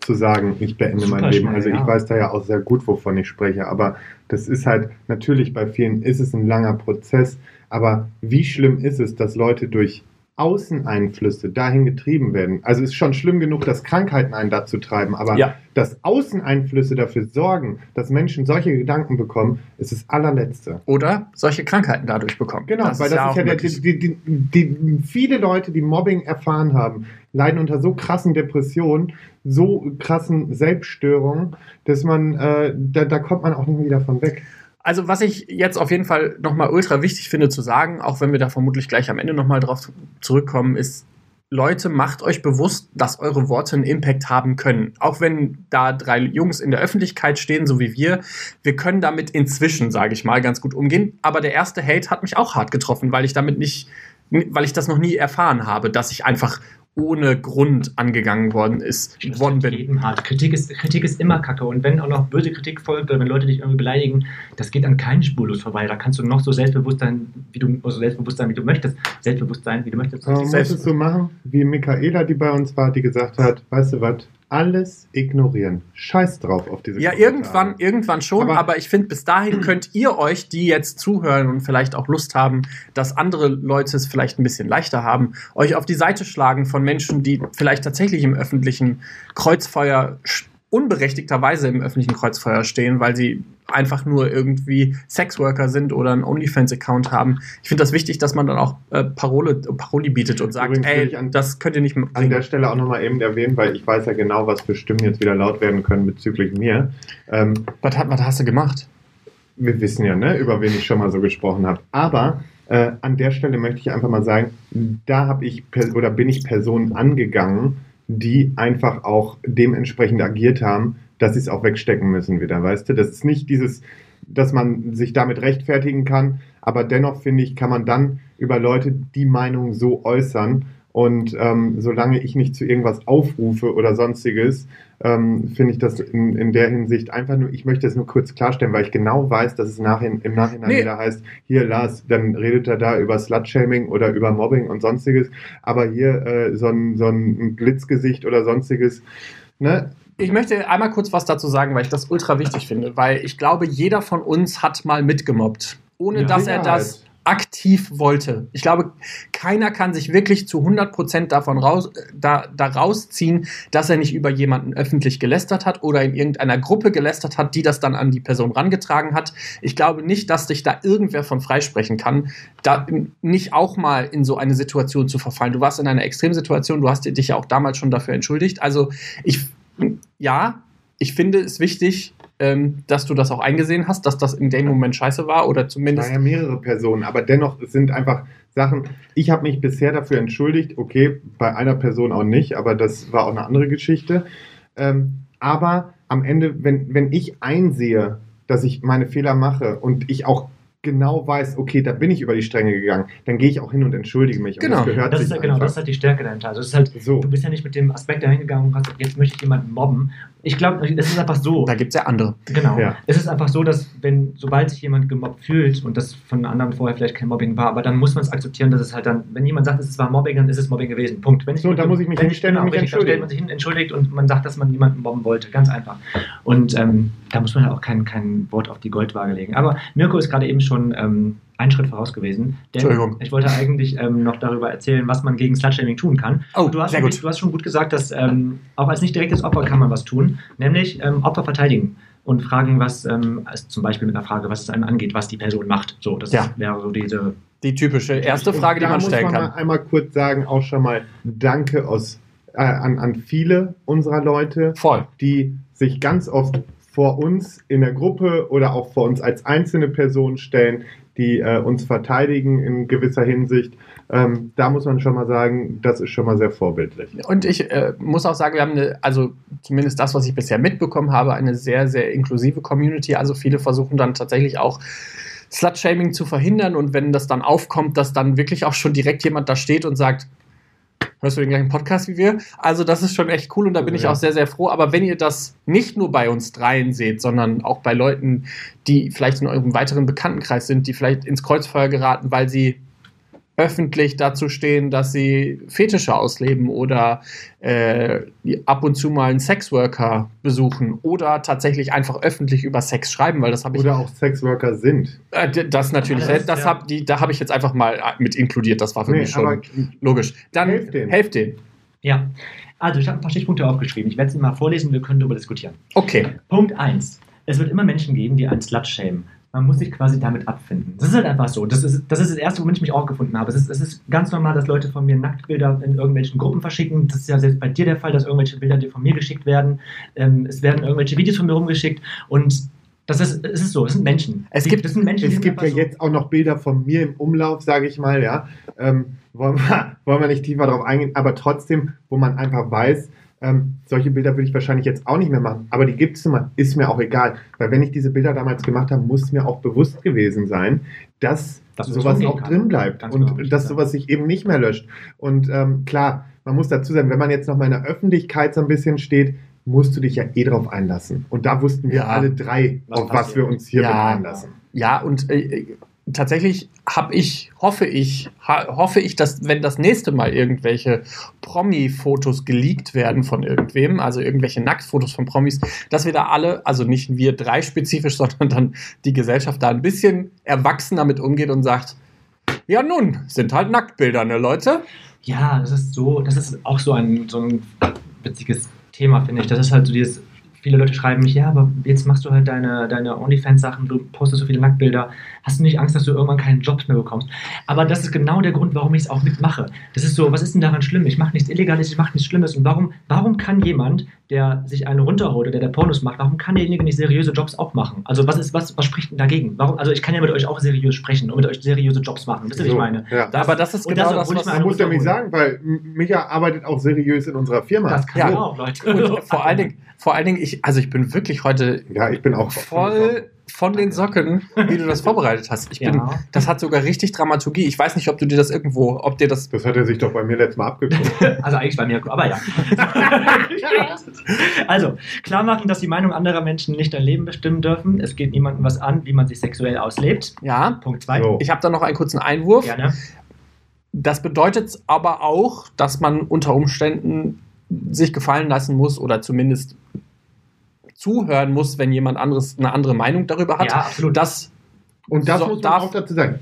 zu sagen, ich beende Super mein Leben. schnell, also ich ja. weiß da ja auch sehr gut, wovon ich spreche. Aber das ist halt, natürlich bei vielen ist es ein langer Prozess. Aber wie schlimm ist es, dass Leute durch Außeneinflüsse dahin getrieben werden? Also es ist schon schlimm genug, dass Krankheiten einen dazu treiben, aber Ja. dass Außeneinflüsse dafür sorgen, dass Menschen solche Gedanken bekommen, ist das allerletzte. Oder solche Krankheiten dadurch bekommen. Genau, weil das ist ja, der, die, die, die, viele Leute, die Mobbing erfahren haben, leiden unter so krassen Depressionen, so krassen Selbststörungen, dass man, äh, da, da kommt man auch nicht mehr wieder von weg. Also was ich jetzt auf jeden Fall nochmal ultra wichtig finde zu sagen, auch wenn wir da vermutlich gleich am Ende nochmal drauf zurückkommen, ist, Leute, macht euch bewusst, dass eure Worte einen Impact haben können. Auch wenn da drei Jungs in der Öffentlichkeit stehen, so wie wir, wir können damit inzwischen, sage ich mal, ganz gut umgehen. Aber der erste Hate hat mich auch hart getroffen, weil ich damit nicht, weil ich das noch nie erfahren habe, dass ich einfach ohne Grund angegangen worden ist, worden bin. hart. Kritik ist, Kritik ist immer kacke. Und wenn auch noch böse Kritik folgt oder wenn Leute dich irgendwie beleidigen, das geht an keinen spurlos vorbei. Da kannst du noch so selbstbewusst sein, wie du, also selbstbewusst sein, wie du möchtest. Selbstbewusst sein, wie du möchtest. Aber man muss es so machen, wie Michaela, die bei uns war, die gesagt hat, weißt du was, alles ignorieren. Scheiß drauf auf diese Ja, Kommentare. irgendwann, irgendwann schon, Aber- aber, ich finde, bis dahin könnt ihr euch, die jetzt zuhören und vielleicht auch Lust haben, dass andere Leute es vielleicht ein bisschen leichter haben, euch auf die Seite schlagen von Menschen, die vielleicht tatsächlich im öffentlichen Kreuzfeuer unberechtigterweise im öffentlichen Kreuzfeuer stehen, weil sie einfach nur irgendwie Sexworker sind oder einen OnlyFans-Account haben. Ich finde das wichtig, dass man dann auch äh, Parole, Paroli bietet und sagt, Übrigens ey, an- das könnt ihr nicht An bringen. der Stelle auch nochmal eben erwähnen, weil ich weiß ja genau, was für Stimmen jetzt wieder laut werden können bezüglich mir. Ähm, Was, hast du gemacht? wir wissen ja, ne, über wen ich schon mal so gesprochen habe. Aber äh, an der Stelle möchte ich einfach mal sagen, da habe ich oder bin ich Personen angegangen, die einfach auch dementsprechend agiert haben, dass sie es auch wegstecken müssen wieder, weißt du? Das ist nicht dieses, dass man sich damit rechtfertigen kann, aber dennoch finde ich, kann man dann über Leute die Meinung so äußern. Und ähm, solange ich nicht zu irgendwas aufrufe oder sonstiges, ähm, finde ich das in, in der Hinsicht einfach nur, ich möchte es nur kurz klarstellen, weil ich genau weiß, dass es nachhin, im Nachhinein Nee. wieder heißt, hier Lars, dann redet er da über Slutshaming oder über Mobbing und sonstiges, aber hier äh, so, ein, so ein Glitzgesicht oder sonstiges, ne? Ich möchte einmal kurz was dazu sagen, weil ich das ultra wichtig finde, weil ich glaube, jeder von uns hat mal mitgemobbt, ohne Ja. dass er das aktiv wollte. Ich glaube, keiner kann sich wirklich zu 100% davon raus, da, da rausziehen, dass er nicht über jemanden öffentlich gelästert hat oder in irgendeiner Gruppe gelästert hat, die das dann an die Person rangetragen hat. Ich glaube nicht, dass dich da irgendwer von freisprechen kann, da nicht auch mal in so eine Situation zu verfallen. Du warst in einer Extremsituation, du hast dich ja auch damals schon dafür entschuldigt. Also ich, ja, ich finde es wichtig, ähm, dass du das auch eingesehen hast, dass das in dem Moment scheiße war oder zumindest. Naja, mehrere Personen, aber dennoch es sind einfach Sachen. Ich habe mich bisher dafür entschuldigt, okay, bei einer Person auch nicht, aber das war auch eine andere Geschichte. Ähm, aber am Ende, wenn, wenn ich einsehe, dass ich meine Fehler mache und ich auch genau weiß, okay, da bin ich über die Stränge gegangen, dann gehe ich auch hin und entschuldige mich. Genau. Und das gehört Das ist, sich ja- genau, einfach. das ist halt die Stärke dahinter. Also es ist halt, So. du bist ja nicht mit dem Aspekt dahin gegangen und hast jetzt möchte ich jemanden mobben. Ich glaube, es ist einfach so. Da gibt es ja andere. Genau. Ja. Es ist einfach so, dass wenn, sobald sich jemand gemobbt fühlt und das von anderen vorher vielleicht kein Mobbing war, aber dann muss man es akzeptieren, dass es halt dann, wenn jemand sagt, es war Mobbing, dann ist es Mobbing gewesen. Punkt. Wenn So, da muss ich mich wenn hinstellen und mich richtig, dann stellt entschuldigen. man sich hin, entschuldigt und man sagt, dass man jemanden mobben wollte. Ganz einfach. Und ähm, da muss man ja auch kein, kein Wort auf die Goldwaage legen. Aber Mirko ist gerade eben schon ähm, einen Schritt voraus gewesen. Denn Entschuldigung. Ich wollte eigentlich ähm, noch darüber erzählen, was man gegen Slutshaming tun kann. Oh, du hast, sehr schon, gut. du hast schon gut gesagt, dass ähm, auch als nicht direktes Opfer kann man was tun, nämlich ähm, Opfer verteidigen und fragen, was ähm, als zum Beispiel mit einer Frage, was es einem angeht, was die Person macht. So, das Ja. wäre so diese. Die typische erste Frage, die da man muss stellen man kann. Mal einmal kurz sagen, auch schon mal Danke aus, äh, an, an viele unserer Leute, Voll. die sich ganz oft vor uns in der Gruppe oder auch vor uns als einzelne Person stellen, die äh, uns verteidigen in gewisser Hinsicht. Ähm, da muss man schon mal sagen, das ist schon mal sehr vorbildlich. Und ich äh, muss auch sagen, wir haben eine, also zumindest das, was ich bisher mitbekommen habe, eine sehr, sehr inklusive Community. Also viele versuchen dann tatsächlich auch Slut-Shaming zu verhindern und wenn das dann aufkommt, dass dann wirklich auch schon direkt jemand da steht und sagt, hörst du den gleichen Podcast wie wir? Also das ist schon echt cool und da bin ich Ja. auch sehr, sehr froh. Aber wenn ihr das nicht nur bei uns dreien seht, sondern auch bei Leuten, die vielleicht in eurem weiteren Bekanntenkreis sind, die vielleicht ins Kreuzfeuer geraten, weil sie öffentlich dazu stehen, dass sie Fetische ausleben oder äh, ab und zu mal einen Sexworker besuchen oder tatsächlich einfach öffentlich über Sex schreiben, weil das habe ich. Oder auch Sexworker sind. Äh, das natürlich, Ja, das ja- hab, die, da habe ich jetzt einfach mal äh, mit inkludiert, das war für Nee, mich schon logisch. Dann helft denen. helft denen. Ja. Also, ich habe ein paar Stichpunkte aufgeschrieben. Ich werde sie mal vorlesen, wir können darüber diskutieren. Okay. Punkt 1. Es wird immer Menschen geben, die einen Slut shamen. Man muss sich quasi damit abfinden. Das ist halt einfach so. Das ist das, ist das Erste, womit ich mich auch gefunden habe. Es ist, es ist ganz normal, dass Leute von mir Nacktbilder in irgendwelchen Gruppen verschicken. Das ist ja selbst bei dir der Fall, dass irgendwelche Bilder dir von mir geschickt werden. Ähm, es werden irgendwelche Videos von mir rumgeschickt. Und das ist, es ist so, es sind Menschen. Es gibt- das sind Menschen, Es gibt ja so- jetzt auch noch Bilder von mir im Umlauf, sage ich mal, ja. Ähm, wollen, wir, wollen wir nicht tiefer darauf eingehen, aber trotzdem, wo man einfach weiß, ähm, solche Bilder würde ich wahrscheinlich jetzt auch nicht mehr machen, aber die gibt es immer, ist mir auch egal. Weil wenn ich diese Bilder damals gemacht habe, muss mir auch bewusst gewesen sein, dass, Dass das sowas auch kann. drin bleibt Ganz und genau, dass ja. sowas sich eben nicht mehr löscht. Und ähm, klar, man muss dazu sagen, wenn man jetzt noch mal in der Öffentlichkeit so ein bisschen steht, musst du dich ja eh drauf einlassen. Und da wussten wir Ja. alle drei, Was auf was wir uns hier Ja. einlassen. Ja, und äh, tatsächlich habe ich, hoffe ich, hoffe ich, dass wenn das nächste Mal irgendwelche Promi-Fotos geleakt werden von irgendwem, also irgendwelche Nacktfotos von Promis, dass wir da alle, also nicht wir drei spezifisch, sondern dann die Gesellschaft da ein bisschen erwachsener mit umgeht und sagt, ja nun, sind halt Nacktbilder, ne Leute? Ja, das ist so, das ist auch so ein, so ein witziges Thema, finde ich. Das ist halt so dieses, viele Leute schreiben mich, ja, aber jetzt machst du halt deine, deine OnlyFans-Sachen, du postest so viele Nacktbilder. Hast du nicht Angst, dass du irgendwann keinen Job mehr bekommst? Aber das ist genau der Grund, warum ich es auch mitmache. Das ist so, was ist denn daran schlimm? Ich mache nichts Illegales, ich mache nichts Schlimmes. Und warum, warum kann jemand, der sich eine runterholt oder der Pornos macht, warum kann derjenige nicht seriöse Jobs auch machen? Also was ist, was, was spricht denn dagegen? Warum, also ich kann ja mit euch auch seriös sprechen und mit euch seriöse Jobs machen. Wisst ihr, wie ich So, meine? Ja. Aber das ist und genau das, das, ich was Man muss ja runterholen. sagen, weil Micha arbeitet auch seriös in unserer Firma. Das kann Ja. ja. auch, Leute. und vor allen Dingen, vor allen Dingen, ich, also ich bin wirklich heute ja, ich bin auch voll von den Socken, wie du das vorbereitet hast. Ich bin, Ja. das hat sogar richtig Dramaturgie. Ich weiß nicht, ob du dir das irgendwo, ob dir das. Das hat er sich doch bei mir letztes Mal abgeguckt. Also eigentlich bei mir, aber ja. also, klar machen, dass die Meinung anderer Menschen nicht dein Leben bestimmen dürfen. Es geht niemandem was an, wie man sich sexuell auslebt. Ja, Punkt 2. So. ich habe da noch einen kurzen Einwurf. Gerne. Das bedeutet aber auch, dass man unter Umständen sich gefallen lassen muss oder zumindest zuhören muss, wenn jemand anderes eine andere Meinung darüber hat. Ja, absolut. Das Und das So, muss man darf- auch dazu sagen.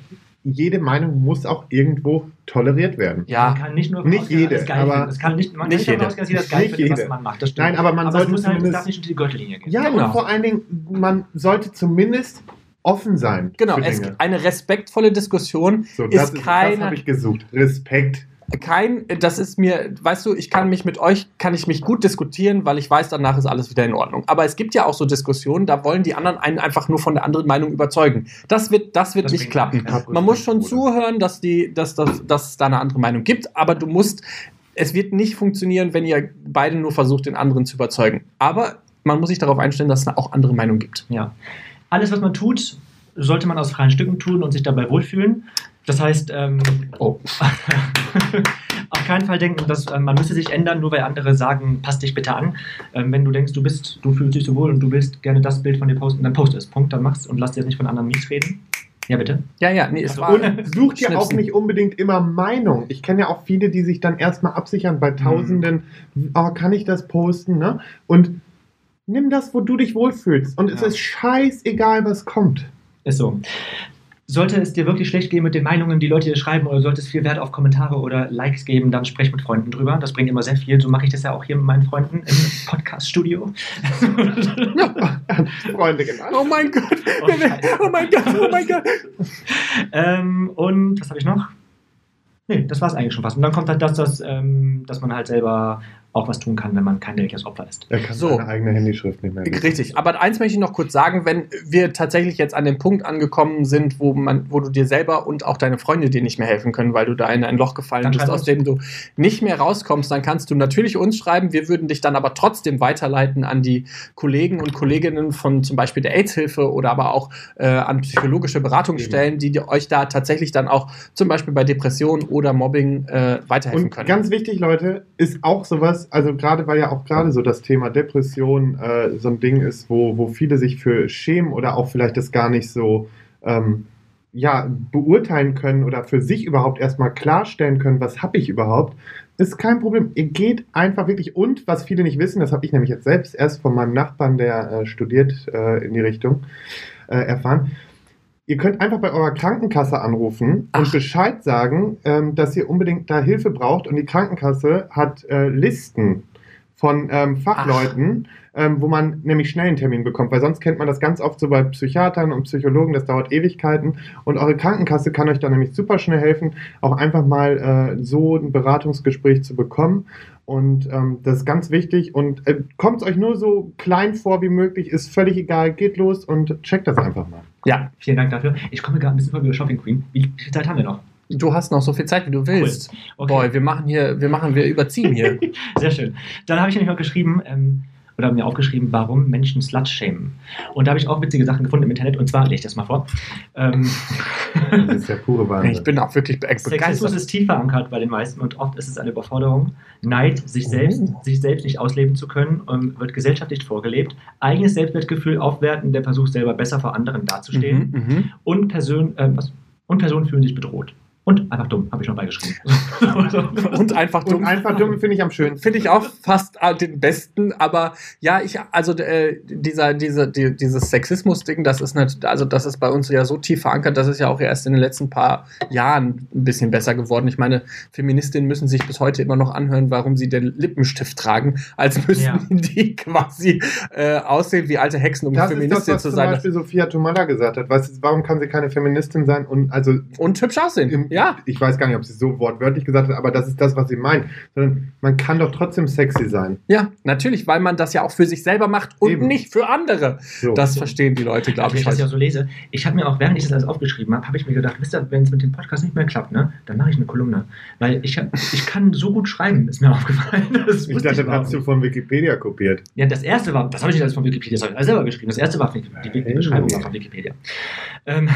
Jede Meinung muss auch irgendwo toleriert werden. Man ja, kann nicht nur Nicht jede, aber-. Es kann nicht, man Nicht kann nicht jede. ausgehen, dass jeder das geil Nicht findet, was jede. man macht. Das stimmt. Nein, aber man aber es sollte muss halt, es zumindest. darf nicht unter die Gürtellinie gehen. ja, Genau. und vor allen Dingen, man sollte zumindest offen sein. genau. Für Es, eine respektvolle Diskussion So, das ist ist, das keine habe ich gesucht. Respekt. Kein, das ist mir, weißt du, ich kann mich mit euch, kann ich mich gut diskutieren, weil ich weiß, danach ist alles wieder in Ordnung. Aber es gibt ja auch so Diskussionen, da wollen die anderen einen einfach nur von der anderen Meinung überzeugen. Das wird, das wird Das nicht klappen. Man muss schon Bruder. zuhören, dass, die, dass, dass, dass es da eine andere Meinung gibt, aber du musst, es wird nicht funktionieren, wenn ihr beide nur versucht, den anderen zu überzeugen. Aber man muss sich darauf einstellen, dass es auch andere Meinungen gibt. Ja. Alles, was man tut, sollte man aus freien Stücken tun und sich dabei wohlfühlen. Das heißt, ähm, Oh. auf keinen Fall denken, dass äh, man müsse sich ändern, nur weil andere sagen, passt dich bitte an. Ähm, wenn du denkst, du bist, du fühlst dich so wohl und du willst gerne das Bild von dir posten, dann post es. Punkt, dann mach's und lass dir jetzt nicht von anderen mies reden. Ja, bitte. Ja, ja, nee, es Also, war. Und sucht ja auch nicht unbedingt immer Meinung. Ich kenne ja auch viele, die sich dann erstmal absichern bei Tausenden. Oh, kann ich das posten? Ne? Und nimm das, wo du dich wohlfühlst. Und es Ja. ist scheißegal, was kommt. Ist so. Sollte es dir wirklich schlecht gehen mit den Meinungen, die Leute dir schreiben, oder sollte es viel Wert auf Kommentare oder Likes geben, dann sprech mit Freunden drüber. Das bringt immer sehr viel. So mache ich das ja auch hier mit meinen Freunden im Podcast-Studio. Freunde genannt. Oh mein Gott! Oh. Oh mein Gott! Oh mein Gott! ähm, und was habe ich noch? Nee, das war es eigentlich schon fast. Und dann kommt halt das, dass, ähm, dass man halt selber auch was tun kann, wenn man kein wirkliches Opfer ist. Er kann So. seine eigene Handyschrift nicht mehr lesen. Richtig, aber eins möchte ich noch kurz sagen, wenn wir tatsächlich jetzt an dem Punkt angekommen sind, wo man, wo du dir selber und auch deine Freunde dir nicht mehr helfen können, weil du da in ein Loch gefallen Dann bist, aus dem du nicht mehr rauskommst, dann kannst du natürlich uns schreiben. Wir würden dich dann aber trotzdem weiterleiten an die Kollegen und Kolleginnen von zum Beispiel der AIDS-Hilfe oder aber auch äh, an psychologische Beratungsstellen, die dir- euch da tatsächlich dann auch zum Beispiel bei Depressionen oder Mobbing äh, weiterhelfen Und können. ganz wichtig, Leute, ist auch sowas, also gerade weil ja auch gerade so das Thema Depression äh, so ein Ding ist, wo, wo viele sich für schämen oder auch vielleicht das gar nicht so, ähm, ja, beurteilen können oder für sich überhaupt erstmal klarstellen können, was habe ich überhaupt, ist kein Problem. Ihr geht einfach wirklich und was viele nicht wissen, das habe ich nämlich jetzt selbst erst von meinem Nachbarn, der äh, studiert äh, in die Richtung, äh, erfahren. Ihr könnt einfach bei eurer Krankenkasse anrufen und Bescheid sagen, ähm, dass ihr unbedingt da Hilfe braucht. Und die Krankenkasse hat äh, Listen von ähm, Fachleuten, ähm, wo man nämlich schnell einen Termin bekommt, weil sonst kennt man das ganz oft so bei Psychiatern und Psychologen, das dauert Ewigkeiten. Und eure Krankenkasse kann euch da nämlich super schnell helfen, auch einfach mal äh, so ein Beratungsgespräch zu bekommen. Und ähm, das ist ganz wichtig. Und äh, kommt euch nur so klein vor wie möglich, ist völlig egal, geht los und checkt das einfach mal. Ja, Vielen Dank dafür. Ich komme gerade ein bisschen vor wie Shopping Queen. Wie viel Zeit haben wir noch? du hast noch so viel Zeit, wie du willst. Okay. Boy, wir machen hier, wir machen, wir überziehen hier. Sehr schön. Dann habe ich nämlich auch geschrieben, ähm, oder mir aufgeschrieben, warum Menschen Slut shamen. Und da habe ich auch witzige Sachen gefunden im Internet. Und zwar, lege ich das mal vor. Ähm, Das ist der pure Wahnsinn. ich bin auch wirklich be Sexismus begeistert. ist tief verankert bei den meisten und oft ist es eine Überforderung. Neid, sich selbst, Oh. sich selbst nicht ausleben zu können, wird gesellschaftlich vorgelebt. Eigenes Selbstwertgefühl aufwerten, der Versuch selber besser vor anderen dazustehen. Mhm, mhm. Und, Person, was? und Personen fühlen sich bedroht. Und einfach dumm, habe ich noch beigeschrieben. Und einfach dumm. und einfach dumm finde ich am schönsten. Finde ich auch fast äh, den besten, aber ja, ich, also äh, dieser, diese, die, dieses Sexismus-Ding, das ist nicht, also das ist bei uns ja so tief verankert, das ist ja auch erst in den letzten paar Jahren ein bisschen besser geworden. Ich meine, Feministinnen müssen sich bis heute immer noch anhören, warum sie den Lippenstift tragen, als müssten Ja. die quasi äh, aussehen wie alte Hexen, um Das ist das, Feministin was zu zum sein. Beispiel Sophia Tomalla gesagt hat. Weißt du, warum kann sie keine Feministin sein? Und also Und hübsch aussehen. im, Ja. ich weiß gar nicht, ob sie es so wortwörtlich gesagt hat, aber das ist das, was sie meint. Sondern man kann doch trotzdem sexy sein. Ja, natürlich, weil man das ja auch für sich selber macht und Eben. nicht für andere. So. Das verstehen die Leute, glaube Wenn ich. ich das ja heute. so lese, ich habe mir auch, während ich das alles aufgeschrieben habe, habe ich mir gedacht, wisst ihr, wenn es mit dem Podcast nicht mehr klappt, ne, dann mache ich eine Kolumne. Weil ich, hab, ich kann so gut schreiben, ist mir aufgefallen. Das ich dachte, das überhaupt hast du von Wikipedia kopiert. Ja, das erste war, das habe ich nicht alles von Wikipedia, das habe ich alles selber geschrieben. Das erste war, die, die, die. Beschreibung war von Wikipedia. Ähm,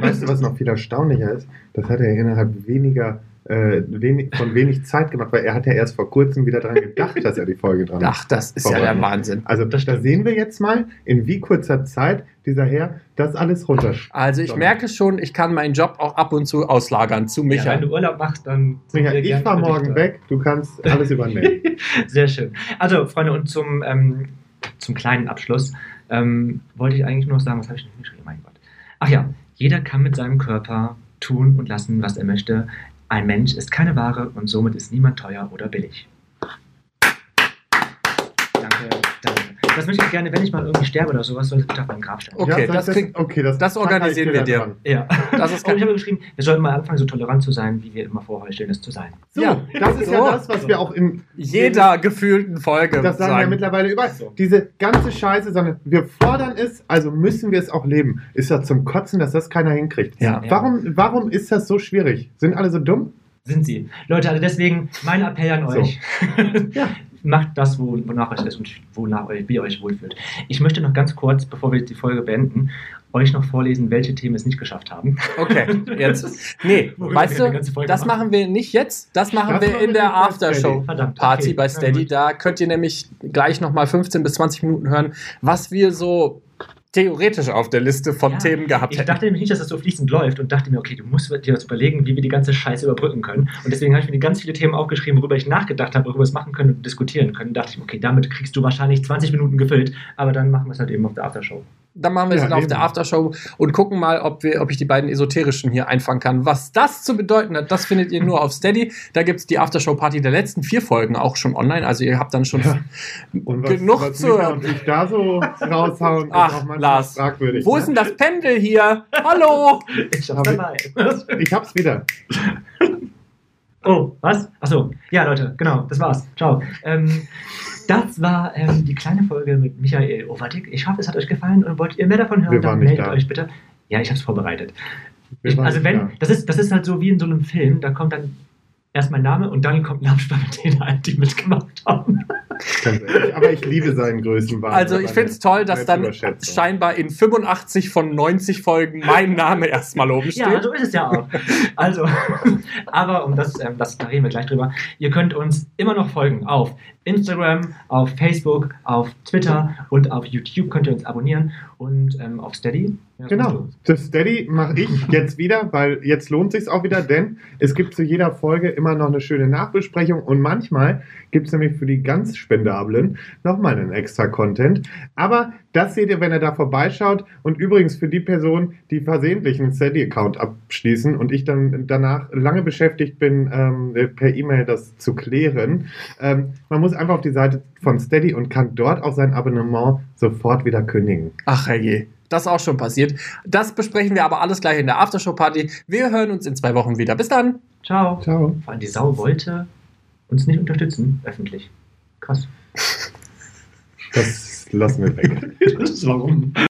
Weißt du, was noch viel erstaunlicher ist? Das hat er innerhalb weniger, äh, wenig, von wenig Zeit gemacht, weil er hat ja erst vor kurzem wieder daran gedacht, dass er die Folge dran Ach, das ist ja der. Wahnsinn. Also Das da sehen wir jetzt mal, in wie kurzer Zeit dieser Herr das alles runterschreibt. Also ich merke schon, ich kann meinen Job auch ab und zu auslagern zu ja, Micha. wenn du Urlaub machst, dann. Micha, wir ich fahr morgen weg, du kannst alles übernehmen. Sehr schön. Also, Freunde, und zum, ähm, zum kleinen Abschluss ähm, wollte ich eigentlich nur noch sagen, was habe ich denn geschrieben? Mein Gott. Ach ja, jeder kann mit seinem Körper tun und lassen, was er möchte. Ein Mensch ist keine Ware und somit ist niemand teuer oder billig. Danke, danke. Das möchte ich gerne, wenn ich mal irgendwie sterbe oder sowas, soll das bitte auf meinem Grab stehen. Okay, Ja, das sag klingt- okay, das, das organisieren wir dir. Ja. Das ist Und ich habe geschrieben, wir sollten mal anfangen, so tolerant zu sein, wie wir immer vorheucheln, es zu sein. So, Ja. das ist So. ja das, was wir auch in jeder gefühlten Folge Das sagen wir mittlerweile überall. So. Diese ganze Scheiße, sondern wir fordern es, also müssen wir es auch leben. Ist das zum Kotzen, dass das keiner hinkriegt? Ja. Warum, warum ist das so schwierig? Sind alle so dumm? Sind sie. Leute, also deswegen mein Appell an So. euch. Ja. Macht das, wo- wonach euch ist und wonach euch, wie ihr euch wohlfühlt. Ich möchte noch ganz kurz, bevor wir die Folge beenden, euch noch vorlesen, welche Themen es nicht geschafft haben. Okay, jetzt. Nee, weißt du, das machen. machen wir nicht jetzt. Das machen Das wir machen in wir der nicht bei Aftershow. Steady. Verdammt. Party okay. bei Steady. Da könnt ihr nämlich gleich nochmal 15 bis 20 Minuten hören, was wir so theoretisch auf der Liste von Ja, Themen gehabt Ich hätten. dachte nämlich nicht, dass das so fließend läuft und dachte mir, okay, du musst dir jetzt überlegen, wie wir die ganze Scheiße überbrücken können. Und deswegen habe ich mir ganz viele Themen aufgeschrieben, worüber ich nachgedacht habe, worüber wir es machen können und diskutieren können. dachte ich, okay, damit kriegst du wahrscheinlich 20 Minuten gefüllt, aber dann machen wir es halt eben auf der Aftershow. Dann machen wir es Ja, dann auf eben. der Aftershow und gucken mal, ob, wir, ob ich die beiden esoterischen hier einfangen kann. Was das zu bedeuten hat, das findet ihr nur auf Steady. Da gibt es die Aftershow-Party der letzten vier Folgen auch schon online. Also ihr habt dann schon Ja. Und was, genug was zu hören. und ich da so raushauen, Ach, Lars. fragwürdig. Wo ne? ist denn das Pendel hier? Hallo! Ich Hab hab's. Ich hab's wieder. Oh, was? Achso, ja, Leute, genau, das war's. Ciao. Ähm, das war ähm, die kleine Folge mit Michael Overdick. Ich hoffe, es hat euch gefallen und wollt ihr mehr davon hören, Wir dann meldet da. euch bitte. Ja, ich habe es vorbereitet. Ich, also wenn, da. das ist, das ist halt so wie in so einem Film, da kommt dann erst mein Name und dann kommt mit denen ein, die mitgemacht haben. Aber ich liebe seinen Größenwahn. Also ich finde es toll, dass dann scheinbar in 85 von 90 Folgen mein Name erstmal oben steht. Ja, so ist es ja auch. Also, aber um das, ähm, das, da reden wir gleich drüber. Ihr könnt uns immer noch folgen auf Instagram, auf Facebook, auf Twitter und auf YouTube könnt ihr uns abonnieren. Und ähm, auf Steady. Ja, Genau. Das Steady mache ich jetzt wieder, weil jetzt lohnt sich auch wieder, denn es gibt zu jeder Folge immer noch eine schöne Nachbesprechung und manchmal gibt es nämlich für die ganz Spendablen nochmal einen extra Content. Aber das seht ihr, wenn ihr da vorbeischaut. Und übrigens für die Person, die versehentlich einen Steady-Account abschließen und ich dann danach lange beschäftigt bin, ähm, per E-Mail das zu klären. Ähm, man muss einfach auf die Seite von Steady und kann dort auch sein Abonnement sofort wieder kündigen. Ach herrje. Das ist auch schon passiert. Das besprechen wir aber alles gleich in der Aftershow-Party. Wir hören uns in zwei Wochen wieder. Bis dann. Ciao. Ciao. Vor allem die Sau wollte uns nicht unterstützen, öffentlich. Krass. Lassen wir weg. Warum?